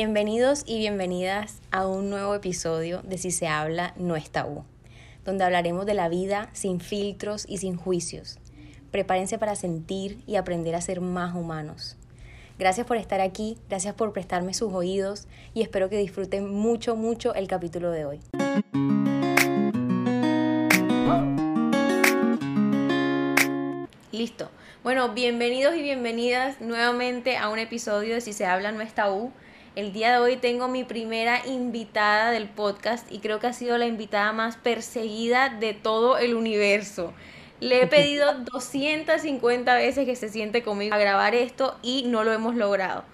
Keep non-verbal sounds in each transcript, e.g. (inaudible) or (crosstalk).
bienvenidos y bienvenidas a un nuevo episodio de Si se habla no es tabú, donde hablaremos de la vida sin filtros y sin juicios. Prepárense para sentir y aprender a ser más humanos. Gracias por estar aquí, gracias por prestarme sus oídos y espero que disfruten mucho, mucho el capítulo de hoy. Listo. Bueno, bienvenidos y bienvenidas nuevamente a un episodio de Si se habla no es tabú. El día de hoy tengo mi primera invitada del podcast y creo que ha sido la invitada más perseguida de todo el universo. Le he pedido (laughs) 250 veces que se siente conmigo a grabar esto y no lo hemos logrado.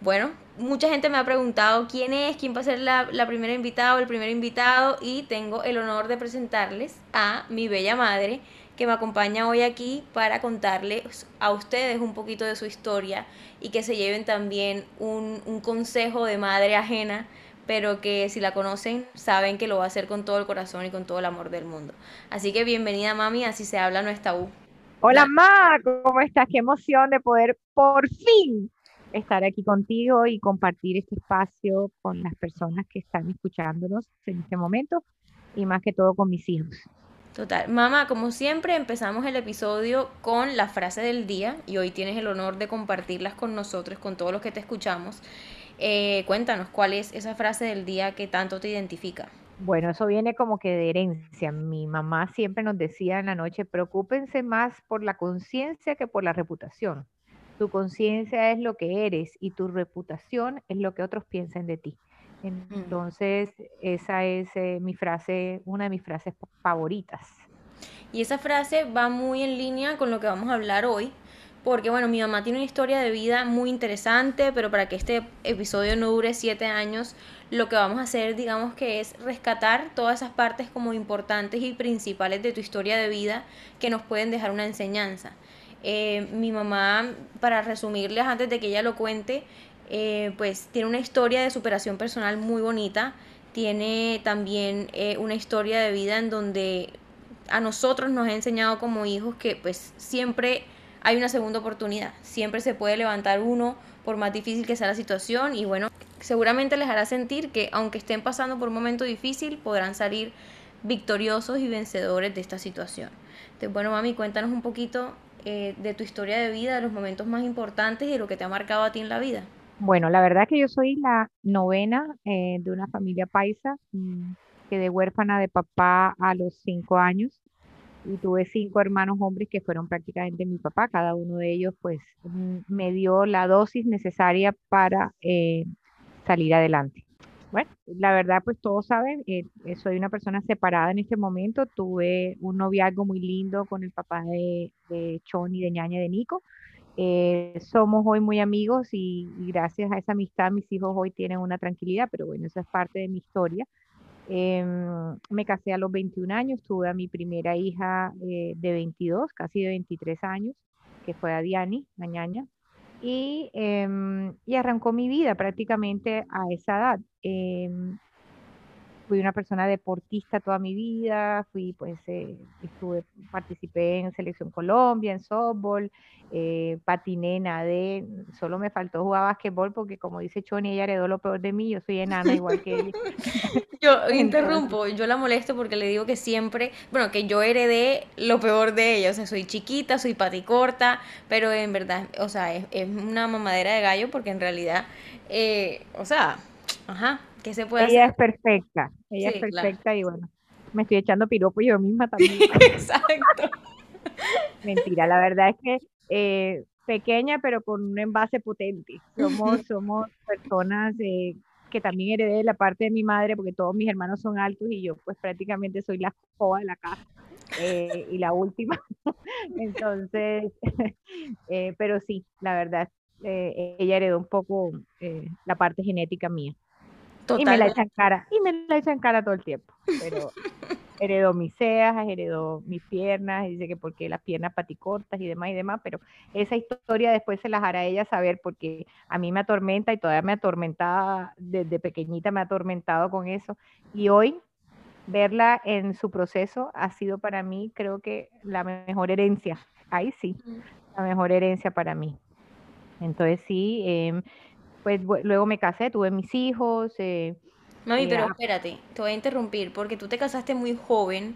Bueno, mucha gente me ha preguntado quién es, quién va a ser la, la primera invitada o el primer invitado y tengo el honor de presentarles a mi bella madre que me acompaña hoy aquí para contarles a ustedes un poquito de su historia y que se lleven también un, un, consejo de madre ajena, pero que si la conocen saben que lo va a hacer con todo el corazón y con todo el amor del mundo. Así que bienvenida mami, así se habla nuestra U. Hola Ma, ¿cómo estás? Qué emoción de poder por fin estar aquí contigo y compartir este espacio con las personas que están escuchándonos en este momento y más que todo con mis hijos. Total. Mamá, como siempre, empezamos el episodio con la frase del día y hoy tienes el honor de compartirlas con nosotros, con todos los que te escuchamos. Eh, cuéntanos, ¿cuál es esa frase del día que tanto te identifica? Bueno, eso viene como que de herencia. Mi mamá siempre nos decía en la noche, preocúpense más por la conciencia que por la reputación. Tu conciencia es lo que eres y tu reputación es lo que otros piensen de ti. Entonces, esa es eh, mi frase, una de mis frases favoritas. Y esa frase va muy en línea con lo que vamos a hablar hoy, porque bueno, mi mamá tiene una historia de vida muy interesante, pero para que este episodio no dure siete años, lo que vamos a hacer, digamos que es rescatar todas esas partes como importantes y principales de tu historia de vida que nos pueden dejar una enseñanza. Eh, mi mamá, para resumirles antes de que ella lo cuente, eh, pues tiene una historia de superación personal muy bonita, tiene también eh, una historia de vida en donde a nosotros nos ha enseñado como hijos que pues siempre hay una segunda oportunidad, siempre se puede levantar uno por más difícil que sea la situación y bueno, seguramente les hará sentir que aunque estén pasando por un momento difícil, podrán salir victoriosos y vencedores de esta situación. Entonces, bueno, mami, cuéntanos un poquito eh, de tu historia de vida, de los momentos más importantes y de lo que te ha marcado a ti en la vida. Bueno, la verdad que yo soy la novena eh, de una familia paisa, mm, quedé huérfana de papá a los cinco años y tuve cinco hermanos hombres que fueron prácticamente mi papá, cada uno de ellos pues mm, me dio la dosis necesaria para eh, salir adelante. Bueno, la verdad pues todos saben, eh, soy una persona separada en este momento, tuve un noviazgo muy lindo con el papá de, de Choni, de ñaña de Nico, eh, somos hoy muy amigos y, gracias a esa amistad mis hijos hoy tienen una tranquilidad, pero bueno, esa es parte de mi historia. Em, me casé a los 21 años, tuve a mi primera hija eh, de 22, casi de 23 años, que fue a Diani, mañana, y, em, y arrancó mi vida prácticamente a esa edad. Fui una persona deportista toda mi vida, fui pues, eh, estuve, participé en Selección Colombia, en softball, eh, patiné, nadé, solo me faltó jugar básquetbol porque como dice Choni, ella heredó lo peor de mí, yo soy enana igual que ella. (laughs) yo (laughs) interrumpo, yo la molesto porque le digo que siempre, bueno, que yo heredé lo peor de ella, o sea, soy chiquita, soy paticorta, pero en verdad, o sea, es, es una mamadera de gallo porque en realidad, eh, o sea, ajá, se puede ella es perfecta, ella es perfecta y bueno, me estoy echando piropo yo misma (laughs) también. Exacto. (laughs) Mentira, la verdad es que eh, pequeña pero con un envase potente. Somos, (laughs) somos personas eh, que también heredé de la parte de mi madre porque todos mis hermanos son altos y yo pues prácticamente soy la joa de la casa. Eh, y la última. Entonces, pero sí, la verdad, ella heredó un poco la parte genética mía. Y me la echan cara, y me la echan cara todo el tiempo. Pero (laughs) heredó mis cejas, heredó mis piernas, y dice que porque las piernas paticortas y demás y demás, pero esa historia después se las hará ella saber porque a mí me atormenta y todavía me atormentaba, desde pequeñita me ha atormentado con eso. Y hoy verla en su proceso ha sido para mí, creo que la mejor herencia. Ahí sí, la mejor herencia para mí. Entonces sí, eh, pues luego me casé, tuve mis hijos. Eh, Mami, pero espérate, te voy a interrumpir porque tú te casaste muy joven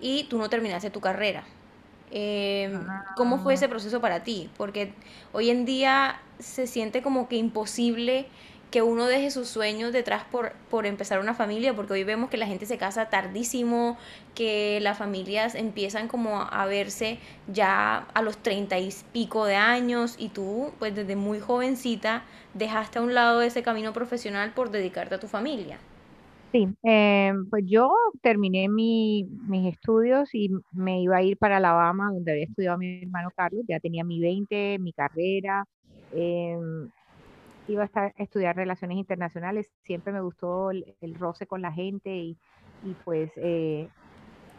y tú no terminaste tu carrera. Em, ¿Cómo fue ah. ese proceso para ti? Porque hoy en día se siente como que imposible que uno deje sus sueños detrás por, por empezar una familia, porque hoy vemos que la gente se casa tardísimo, que las familias empiezan como a verse ya a los treinta y pico de años y tú pues desde muy jovencita dejaste a un lado ese camino profesional por dedicarte a tu familia. Sí, eh, pues yo terminé mis estudios y me iba a ir para Alabama, donde había estudiado mi hermano Carlos, ya tenía mi 20, mi carrera, em, iba a, estudiar relaciones internacionales, siempre me gustó el, roce con la gente y, pues eh,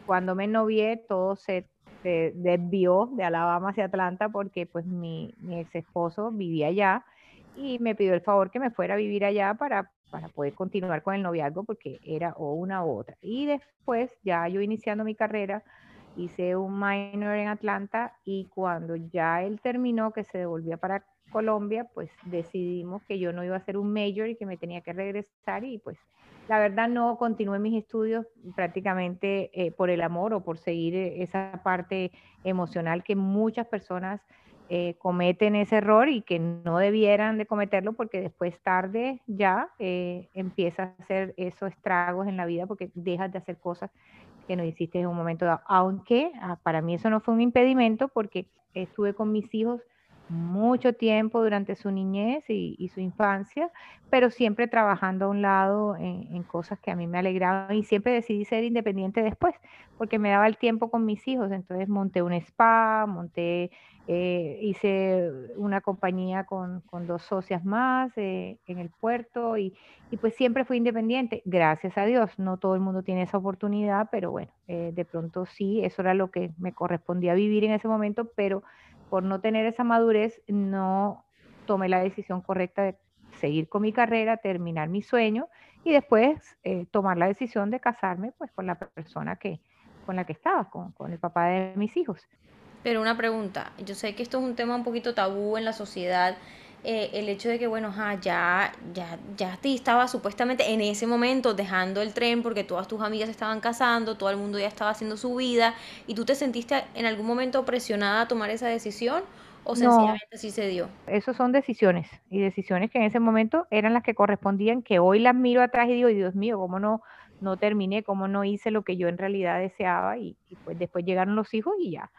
cuando me novié todo se desvió de Alabama hacia Atlanta porque pues mi, mi ex esposo vivía allá y me pidió el favor que me fuera a vivir allá para para poder continuar con el noviazgo porque era o una u otra. Y después, ya yo iniciando mi carrera, hice un minor en Atlanta y cuando ya él terminó, que se devolvía para Colombia, pues decidimos que yo no iba a hacer un major y que me tenía que regresar y pues la verdad no continué mis estudios prácticamente eh, por el amor o por seguir esa parte emocional que muchas personas eh, cometen ese error y que no debieran de cometerlo porque después tarde ya eh, empiezas a hacer esos estragos en la vida porque dejas de hacer cosas que no hiciste en un momento dado. Aunque ah, para mí eso no fue un impedimento porque estuve con mis hijos mucho tiempo durante su niñez y, su infancia, pero siempre trabajando a un lado en, cosas que a mí me alegraban y siempre decidí ser independiente después, porque me daba el tiempo con mis hijos. Entonces monté un spa, monté, eh, hice una compañía con, dos socias más eh, en el puerto y, pues siempre fui independiente, gracias a Dios. No todo el mundo tiene esa oportunidad, pero bueno, eh, de pronto sí, eso era lo que me correspondía vivir en ese momento, pero por no tener esa madurez, no tomé la decisión correcta de seguir con mi carrera, terminar mi sueño y después eh, tomar la decisión de casarme pues con la persona que, con la que estaba, con, el papá de mis hijos. Pero una pregunta, yo sé que esto es un tema un poquito tabú en la sociedad, eh, el hecho de que, bueno, ya, ya, ya te estaba supuestamente en ese momento dejando el tren porque todas tus amigas estaban casando, todo el mundo ya estaba haciendo su vida, y tú te sentiste en algún momento presionada a tomar esa decisión o sencillamente así se dio? Eso son decisiones, y decisiones que en ese momento eran las que correspondían, que hoy las miro atrás y digo, Dios mío, ¿cómo no, no terminé, cómo no hice lo que yo en realidad deseaba? Y, y pues después llegaron los hijos y ya,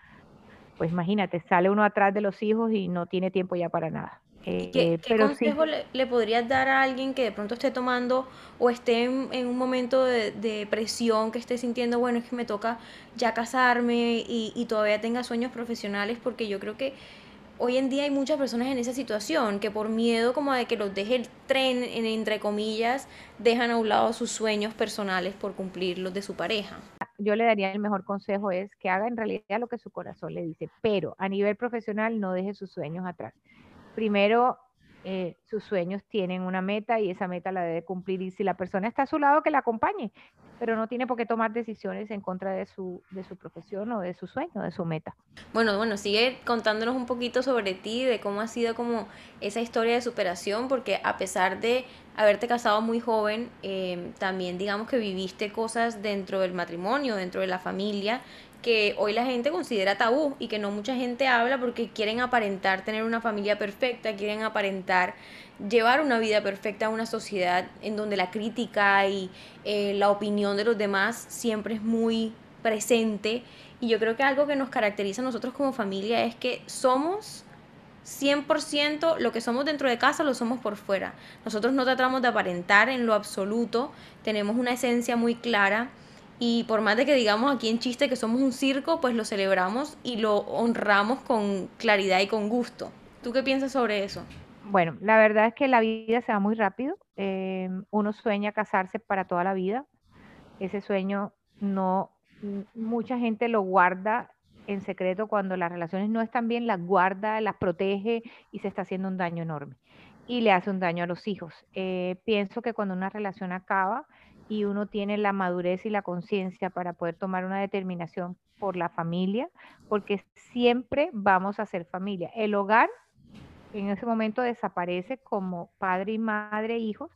pues imagínate, sale uno atrás de los hijos y no tiene tiempo ya para nada. ¿Qué, eh, consejo le, podrías dar a alguien que de pronto esté tomando o esté en, un momento de, presión, que esté sintiendo, bueno, es que me toca ya casarme y, todavía tenga sueños profesionales? Porque yo creo que hoy en día hay muchas personas en esa situación que por miedo como de que los deje el tren, en, entre comillas, dejan a un lado sus sueños personales por cumplir los de su pareja. Yo le daría el mejor consejo es que haga en realidad lo que su corazón le dice, pero a nivel profesional no deje sus sueños atrás primero eh, sus sueños tienen una meta y esa meta la debe cumplir. Y si la persona está a su lado, que la acompañe, pero no tiene por qué tomar decisiones en contra de su, de su profesión o de su sueño, de su meta. Bueno, bueno, sigue contándonos un poquito sobre ti, de cómo ha sido como esa historia de superación, porque a pesar de haberte casado muy joven, eh, también digamos que viviste cosas dentro del matrimonio, dentro de la familia, que hoy la gente considera tabú y que no mucha gente habla porque quieren aparentar tener una familia perfecta, quieren aparentar llevar una vida perfecta a una sociedad en donde la crítica y eh, la opinión de los demás siempre es muy presente. Y yo creo que algo que nos caracteriza a nosotros como familia es que somos 100% lo que somos dentro de casa lo somos por fuera. Nosotros no tratamos de aparentar en lo absoluto, tenemos una esencia muy clara y por más de que digamos aquí en chiste que somos un circo, pues lo celebramos y lo honramos con claridad y con gusto. ¿Tú qué piensas sobre eso? Bueno, la verdad es que la vida se va muy rápido. Eh, uno sueña casarse para toda la vida. Ese sueño no, mucha gente lo guarda en secreto cuando las relaciones no están bien, las guarda, las protege y se está haciendo un daño enorme. Y le hace un daño a los hijos. Eh, pienso que cuando una relación acaba, y uno tiene la madurez y la conciencia para poder tomar una determinación por la familia, porque siempre vamos a ser familia. El hogar en ese momento desaparece como padre y madre, hijos,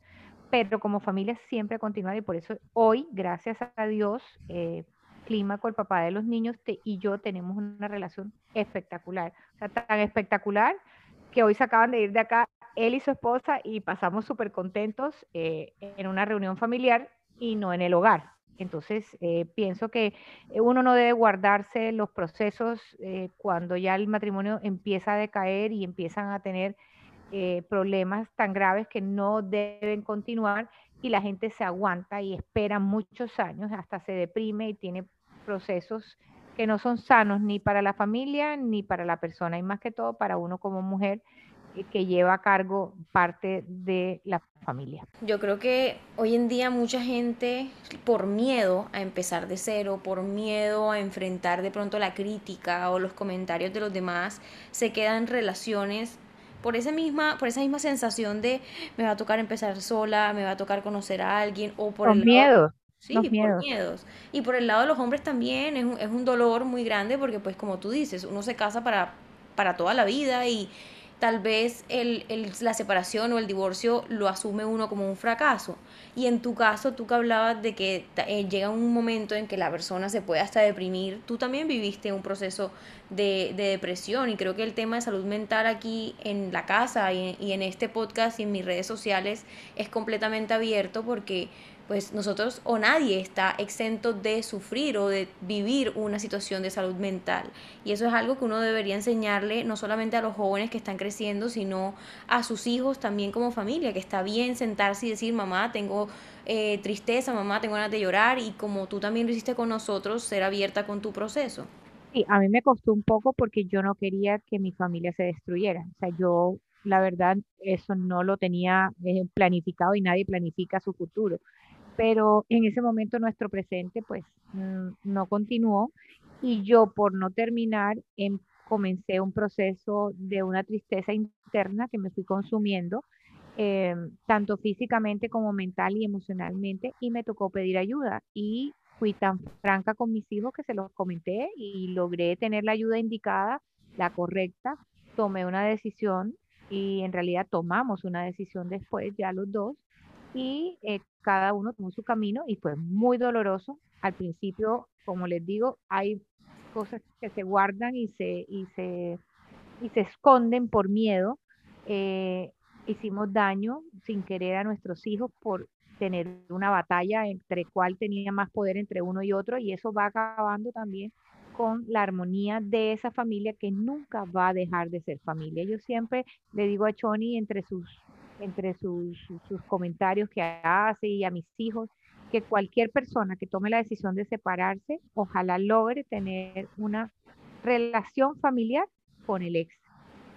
pero como familia siempre continuar y por eso hoy, gracias a Dios, eh, Clímaco, el papá de los niños, y yo tenemos una relación espectacular. O sea, tan espectacular que hoy se acaban de ir de acá él y su esposa y pasamos súper contentos eh, en una reunión familiar y no en el hogar. Entonces, eh, pienso que uno no debe guardarse los procesos eh, cuando ya el matrimonio empieza a decaer y empiezan a tener problemas tan graves que no deben continuar y la gente se aguanta y espera muchos años, hasta se deprime y tiene procesos que no son sanos ni para la familia ni para la persona y más que todo para uno como mujer que lleva a cargo parte de la familia. Yo creo que hoy en día mucha gente, por miedo a empezar de cero, por miedo a enfrentar de pronto la crítica o los comentarios de los demás, se quedan en relaciones por esa misma, por esa misma sensación de me va a tocar empezar sola, me va a tocar conocer a alguien, o por el miedo. Sí, por miedos. Y por el lado de los hombres también es un, es un dolor muy grande porque pues como tú dices, uno se casa para, para toda la vida y, tal vez el, la separación o el divorcio lo asume uno como un fracaso. Y en tu caso, tú que hablabas de que eh, llega un momento en que la persona se puede hasta deprimir, tú también viviste un proceso de, depresión y creo que el tema de salud mental aquí en la casa y, y en este podcast y en mis redes sociales es completamente abierto porque pues nosotros o nadie está exento de sufrir o de vivir una situación de salud mental. Y eso es algo que uno debería enseñarle no solamente a los jóvenes que están creciendo, sino a sus hijos también como familia, que está bien sentarse y decir, mamá, tengo eh, tristeza, mamá, tengo ganas de llorar, y como tú también lo hiciste con nosotros, ser abierta con tu proceso. Sí, a mí me costó un poco porque yo no quería que mi familia se destruyera. O sea, yo, la verdad, eso no lo tenía eh, planificado y nadie planifica su futuro pero en ese momento nuestro presente pues mm, no continuó y yo por no terminar em, comencé un proceso de una tristeza interna que me fui consumiendo, em, tanto físicamente como mental y emocionalmente, y me tocó pedir ayuda. Y fui tan franca con mis hijos que se los comenté y logré tener la ayuda indicada, la correcta, tomé una decisión y en realidad tomamos una decisión después, ya los dos, y eh, cada uno tomó su camino y fue muy doloroso. Al principio, como les digo, hay cosas que se guardan y se, y se, y se esconden por miedo. Eh, hicimos daño sin querer a nuestros hijos por tener una batalla entre cuál tenía más poder entre uno y otro y eso va acabando también con la armonía de esa familia que nunca va a dejar de ser familia. Yo siempre le digo a Choni entre sus entre sus, comentarios que hace y a mis hijos, que cualquier persona que tome la decisión de separarse, ojalá logre tener una relación familiar con el ex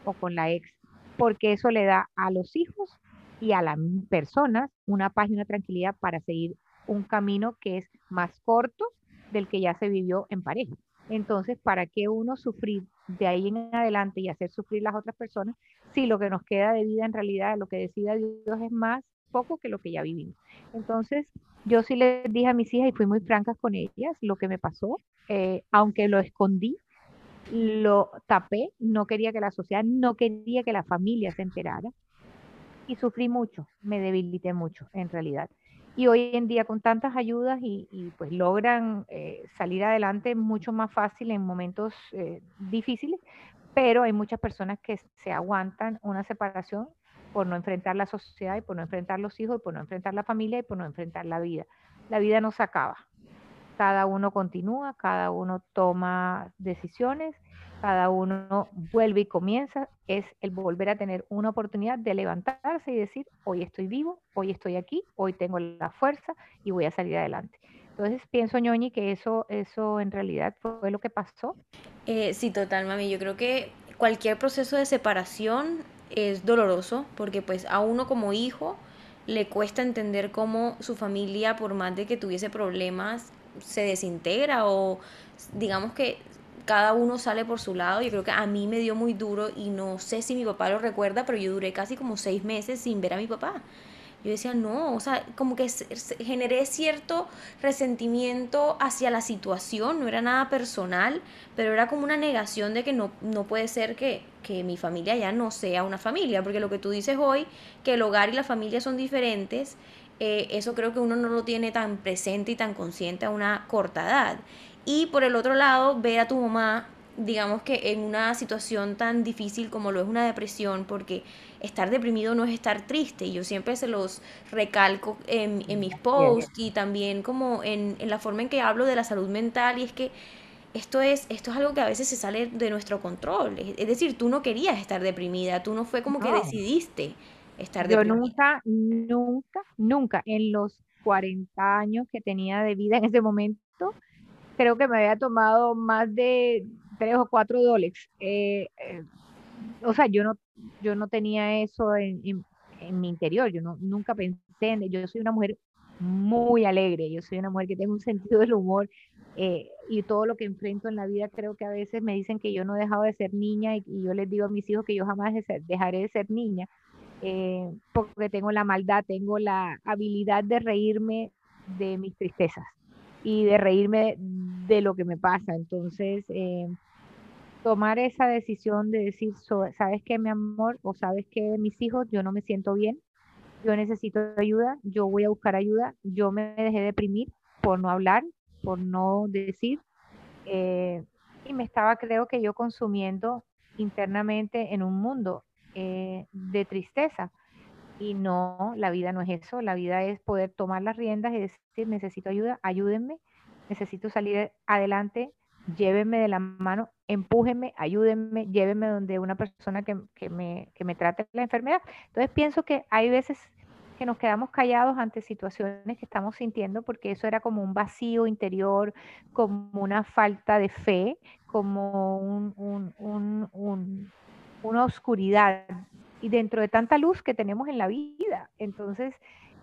o con la ex, porque eso le da a los hijos y a las personas una paz y una tranquilidad para seguir un camino que es más corto del que ya se vivió en pareja. Entonces, ¿para qué uno sufrir de ahí en adelante y hacer sufrir las otras personas si lo que nos queda de vida en realidad, lo que decida Dios es más poco que lo que ya vivimos? Entonces, yo sí les dije a mis hijas y fui muy franca con ellas lo que me pasó, eh, aunque lo escondí, lo tapé, no quería que la sociedad, no quería que la familia se enterara y sufrí mucho, me debilité mucho en realidad y hoy en día con tantas ayudas y, pues logran eh, salir adelante mucho más fácil en momentos eh, difíciles, pero hay muchas personas que se aguantan una separación por no enfrentar la sociedad y por no enfrentar los hijos y por no enfrentar la familia y por no enfrentar la vida. La vida no se acaba. Cada uno continúa, cada uno toma decisiones cada uno vuelve y comienza, es el volver a tener una oportunidad de levantarse y decir, hoy estoy vivo, hoy estoy aquí, hoy tengo la fuerza y voy a salir adelante. Entonces pienso, ñoñi, que eso, eso en realidad fue lo que pasó. Eh, sí, total, mami. Yo creo que cualquier proceso de separación es doloroso porque pues a uno como hijo le cuesta entender cómo su familia, por más de que tuviese problemas, se desintegra o digamos que cada uno sale por su lado. Yo creo que a mí me dio muy duro y no sé si mi papá lo recuerda, pero yo duré casi como seis meses sin ver a mi papá. yo decía, no, o sea, como que generé cierto resentimiento hacia la situación, no era nada personal, pero era como una negación de que no, no puede ser que, que mi familia ya no sea una familia, porque lo que tú dices hoy, que el hogar y la familia son diferentes, eh, eso creo que uno no lo tiene tan presente y tan consciente a una corta edad. Y por el otro lado, ver a tu mamá, digamos que en una situación tan difícil como lo es una depresión, porque estar deprimido no es estar triste. Y yo siempre se los recalco en, mis posts y también como en, en, la forma en que hablo de la salud mental. Y es que esto es, esto es algo que a veces se sale de nuestro control. Es, decir, tú no querías estar deprimida, tú no fue como que decidiste estar deprimida. Yo nunca, nunca, nunca en los 40 años que tenía de vida en ese momento, creo que me había tomado más de tres o cuatro Dolex. Eh, eh, o sea, yo no, yo no tenía eso en, mi interior, yo no, nunca pensé en, yo soy una mujer muy alegre, yo soy una mujer que tiene un sentido del humor eh, y todo lo que enfrento en la vida creo que a veces me dicen que yo no he dejado de ser niña y, yo les digo a mis hijos que yo jamás dejaré de ser niña porque tengo la maldad, tengo la habilidad de reírme de mis tristezas y de reírme de, lo que me pasa. Entonces, eh, tomar esa decisión de decir, sabes que mi amor o sabes que mis hijos, yo no me siento bien, yo necesito ayuda, yo voy a buscar ayuda, yo me dejé deprimir por no hablar, por no decir, eh, y me estaba, creo que yo consumiendo internamente en un mundo eh, de tristeza. Y no, la vida no es eso, la vida es poder tomar las riendas y decir, necesito ayuda, ayúdenme, necesito salir adelante, llévenme de la mano, empújenme, ayúdenme, llévenme donde una persona que, me, que me trate la enfermedad. Entonces pienso que hay veces que nos quedamos callados ante situaciones que estamos sintiendo porque eso era como un vacío interior, como una falta de fe, como una oscuridad y dentro de tanta luz que tenemos en la vida. Entonces,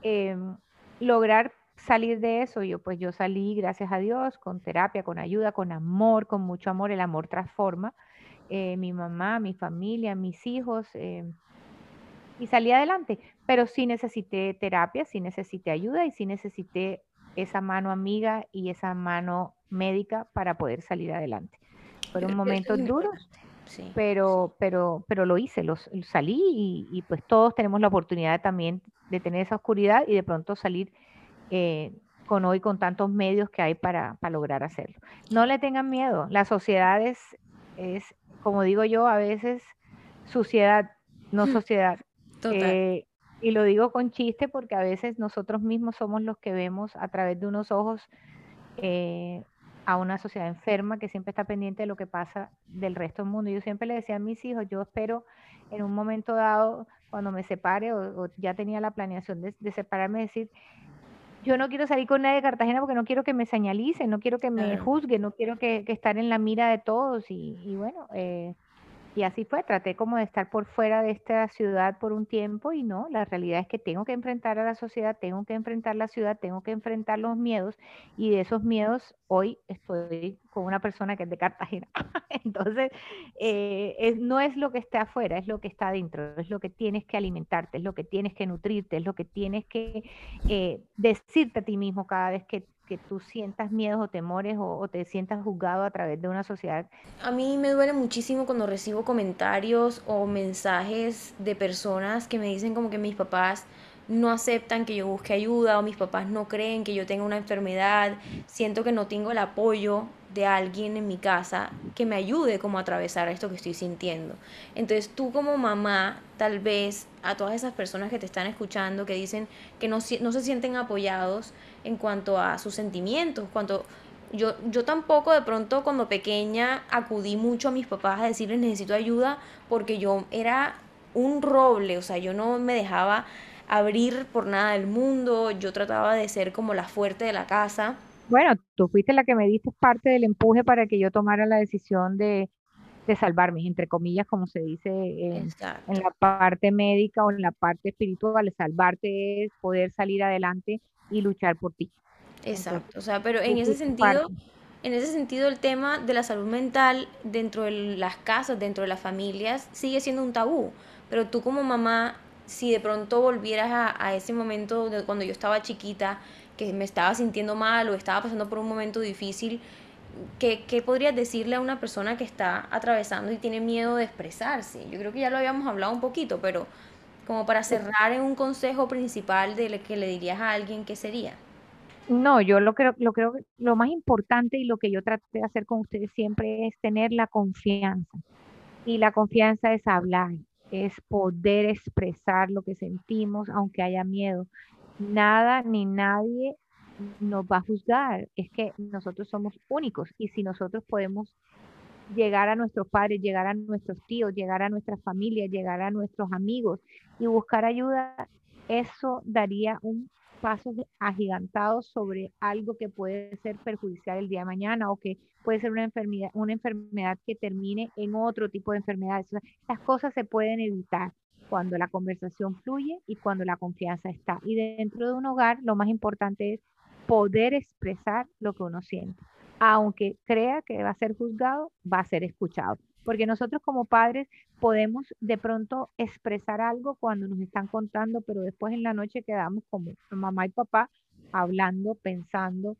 em, lograr salir de eso, yo pues yo salí, gracias a Dios, con terapia, con ayuda, con amor, con mucho amor, el amor transforma. Eh, mi mamá, mi familia, mis hijos, em, y salí adelante, pero sí necesité terapia, sí necesité ayuda y sí necesité esa mano amiga y esa mano médica para poder salir adelante. Fueron momentos duros, pero, pero, pero lo hice, lo, salí y, pues todos tenemos la oportunidad también de tener esa oscuridad y de pronto salir eh, con hoy con tantos medios que hay para, lograr hacerlo. No le tengan miedo, la sociedad es, es, como digo yo, a veces suciedad, no sociedad. Eh, y lo digo con chiste porque a veces nosotros mismos somos los que vemos a través de unos ojos eh, a una sociedad enferma que siempre está pendiente de lo que pasa del resto del mundo. Yo siempre le decía a mis hijos, yo espero en un momento dado, cuando me separe o, ya tenía la planeación de, separarme, decir, yo no quiero salir con nadie de Cartagena porque no quiero que me señalicen, no quiero que me juzguen, no quiero que, que, estar en la mira de todos. Y, y bueno, eh, y así fue, traté como de estar por fuera de esta ciudad por un tiempo y no, la realidad es que tengo que enfrentar a la sociedad, tengo que enfrentar la ciudad, tengo que enfrentar los miedos y de esos miedos hoy estoy con una persona que es de Cartagena. (laughs) Entonces, eh, no es lo que está afuera, es lo que está adentro, es lo que tienes que alimentarte, es lo que tienes que nutrirte, es lo que tienes que eh, decirte a ti mismo cada vez que que tú sientas miedos o temores o, te sientas juzgado a través de una sociedad? A mí me duele muchísimo cuando recibo comentarios o mensajes de personas que me dicen como que mis papás no aceptan que yo busque ayuda o mis papás no creen que yo tenga una enfermedad, siento que no tengo el apoyo de alguien en mi casa que me ayude como a atravesar esto que estoy sintiendo. Entonces tú como mamá, tal vez a todas esas personas que te están escuchando, que dicen que no, no se sienten apoyados en cuanto a sus sentimientos, cuanto yo, yo tampoco de pronto cuando pequeña acudí mucho a mis papás a decirles necesito ayuda porque yo era un roble, o sea, yo no me dejaba abrir por nada del mundo, yo trataba de ser como la fuerte de la casa. Bueno, tú fuiste la que me diste parte del empuje para que yo tomara la decisión de, salvarme, entre comillas, como se dice en, la parte médica o en la parte espiritual. Salvarte es poder salir adelante y luchar por ti. Exacto, o sea, pero en ese sentido, en ese sentido el tema de la salud mental dentro de las casas, dentro de las familias, sigue siendo un tabú. Pero tú como mamá si de pronto volvieras a, ese momento de cuando yo estaba chiquita, que me estaba sintiendo mal o estaba pasando por un momento difícil, ¿qué, ¿qué, podrías decirle a una persona que está atravesando y tiene miedo de expresarse? Yo creo que ya lo habíamos hablado un poquito, pero como para cerrar en un consejo principal de que le dirías a alguien, ¿qué sería? No, yo lo creo, lo creo lo más importante y lo que yo traté de hacer con ustedes siempre es tener la confianza. Y la confianza es hablar, es poder expresar lo que sentimos, aunque haya miedo. Nada ni nadie nos va a juzgar. Es que nosotros somos únicos y si nosotros podemos llegar a nuestros padres, llegar a nuestros tíos, llegar a nuestra familia, llegar a nuestros amigos y buscar ayuda, eso daría un paso agigantado sobre algo que puede ser perjudicial el día de mañana o que puede ser una enfermedad, una enfermedad que termine en otro tipo de enfermedades. las cosas se pueden evitar cuando la conversación fluye y cuando la confianza está. Y dentro de un hogar, lo más importante es poder expresar lo que uno siente. Aunque crea que va a ser juzgado, va a ser escuchado. Porque nosotros como padres podemos de pronto expresar algo cuando nos están contando, pero después en la noche quedamos como mamá y papá hablando, pensando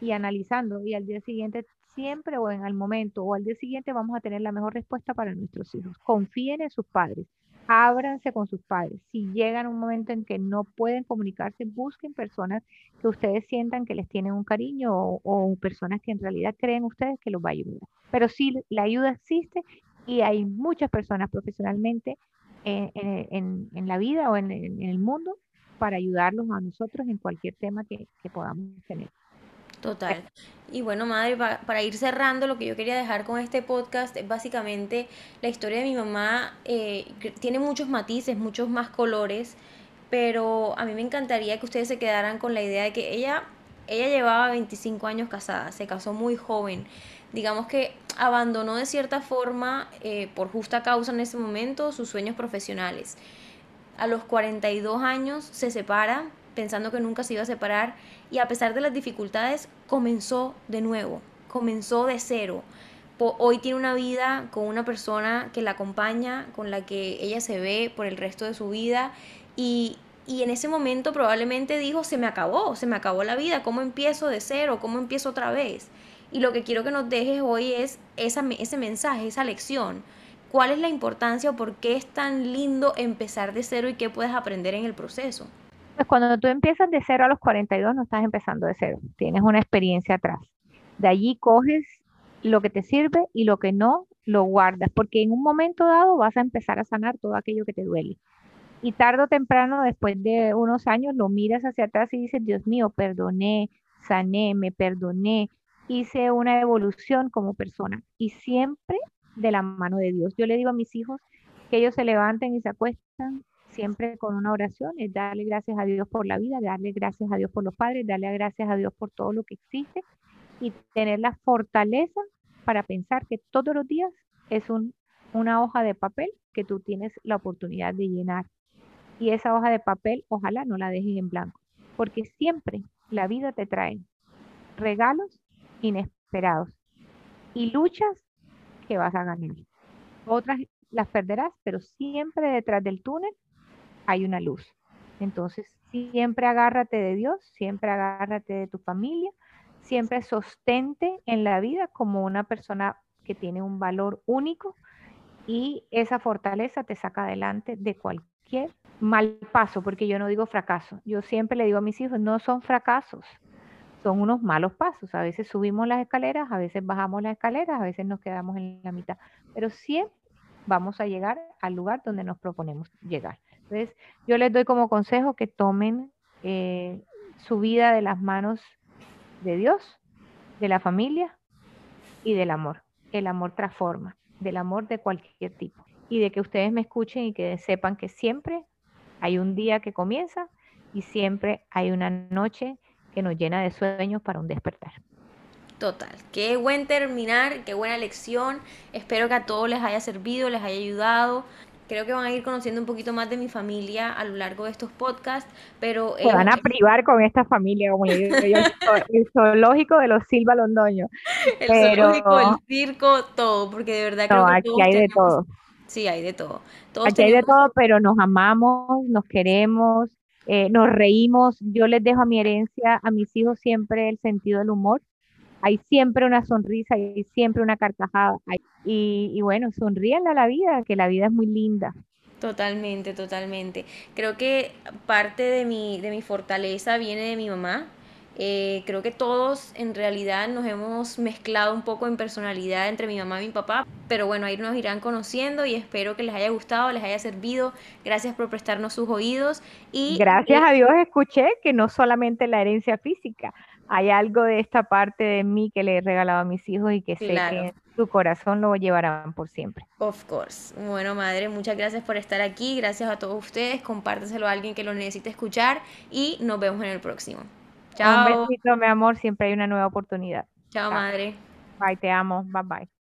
y analizando. Y al día siguiente siempre o en el momento o al día siguiente vamos a tener la mejor respuesta para nuestros hijos. Confíen en sus padres, ábranse con sus padres. Si llegan un momento en que no pueden comunicarse, busquen personas que ustedes sientan que les tienen un cariño o, personas que en realidad creen ustedes que los va a ayudar. Pero sí, la ayuda existe y hay muchas personas profesionalmente en, la vida o en, el mundo para ayudarlos a nosotros en cualquier tema que podamos tener. Total. Y bueno, madre, para ir cerrando, lo que yo quería dejar con este podcast es básicamente la historia de mi mamá. Eh, tiene muchos matices, muchos más colores, pero a mí me encantaría que ustedes se quedaran con la idea de que ella, ella llevaba 25 años casada, se casó muy joven. Digamos que abandonó de cierta forma, eh, por justa causa en ese momento, sus sueños profesionales. A los 42 años se separa, pensando que nunca se iba a separar y a pesar de las dificultades comenzó de nuevo, comenzó de cero. Hoy tiene una vida con una persona que la acompaña, con la que ella se ve por el resto de su vida y, en ese momento probablemente dijo, se me acabó, se me acabó la vida, ¿cómo empiezo de cero? ¿Cómo empiezo otra vez? Y lo que quiero que nos dejes hoy es ese mensaje, esa lección. ¿Cuál es la importancia o por qué es tan lindo empezar de cero y qué puedes aprender en el proceso? Pues cuando tú empiezas de cero a los 42, no estás empezando de cero, tienes una experiencia atrás. De allí coges lo que te sirve y lo que no, lo guardas, porque en un momento dado vas a empezar a sanar todo aquello que te duele. Y tarde o temprano, después de unos años, lo miras hacia atrás y dices, Dios mío, perdoné, sané, me perdoné, hice una evolución como persona. Y siempre de la mano de Dios. Yo le digo a mis hijos que ellos se levanten y se acuestan siempre con una oración, es darle gracias a Dios por la vida, darle gracias a Dios por los padres, darle gracias a Dios por todo lo que existe y tener la fortaleza para pensar que todos los días es un, una hoja de papel que tú tienes la oportunidad de llenar. Y esa hoja de papel, ojalá no la dejes en blanco, porque siempre la vida te trae regalos inesperados y luchas que vas a ganar. Otras las perderás, pero siempre detrás del túnel hay una luz. Entonces, siempre agárrate de Dios, siempre agárrate de tu familia, siempre sostente en la vida como una persona que tiene un valor único y esa fortaleza te saca adelante de cualquier mal paso, porque yo no digo fracaso. Yo siempre le digo a mis hijos, no son fracasos, son unos malos pasos. A veces subimos las escaleras, a veces bajamos las escaleras, a veces nos quedamos en la mitad, pero siempre vamos a llegar al lugar donde nos proponemos llegar. Entonces, yo les doy como consejo que tomen eh, su vida de las manos de Dios, de la familia y del amor. El amor transforma, del amor de cualquier tipo. Y de que ustedes me escuchen y que sepan que siempre hay un día que comienza y siempre hay una noche que nos llena de sueños para un despertar. Total, qué buen terminar, qué buena lección. Espero que a todos les haya servido, les haya ayudado creo que van a ir conociendo un poquito más de mi familia a lo largo de estos podcasts, pero... Se van a privar con esta familia, como yo digo (laughs) el zoológico de los Silva Londoño. El zoológico, el circo, todo, porque de verdad creo que aquí hay de todo. Sí, hay de todo. Todos Aquí hay de todo, pero nos amamos, nos queremos, eh, nos reímos. Yo les dejo a mi herencia, a mis hijos siempre el sentido del humor. Hay siempre una sonrisa, hay siempre una carcajada. y, y bueno, sonríenle a la vida, que la vida es muy linda. totalmente, totalmente. Creo que parte de mi, de mi fortaleza viene de mi mamá. Eh, creo que todos en realidad nos hemos mezclado un poco en personalidad entre mi mamá y mi papá, pero bueno, ahí nos irán conociendo y espero que les haya gustado, les haya servido. Gracias por prestarnos sus oídos y Gracias a Dios escuché que no solamente la herencia física, hay algo de esta parte de mí que le he regalado a mis hijos y que sé que en su corazón lo llevarán por siempre. Of course. Bueno, madre, muchas gracias por estar aquí. Gracias a todos ustedes. Compárteselo a alguien que lo necesite escuchar y nos vemos en el próximo. Un Chao. besito, mi amor, siempre hay una nueva oportunidad. Chao, Chao. madre. Bye, te amo. Bye bye.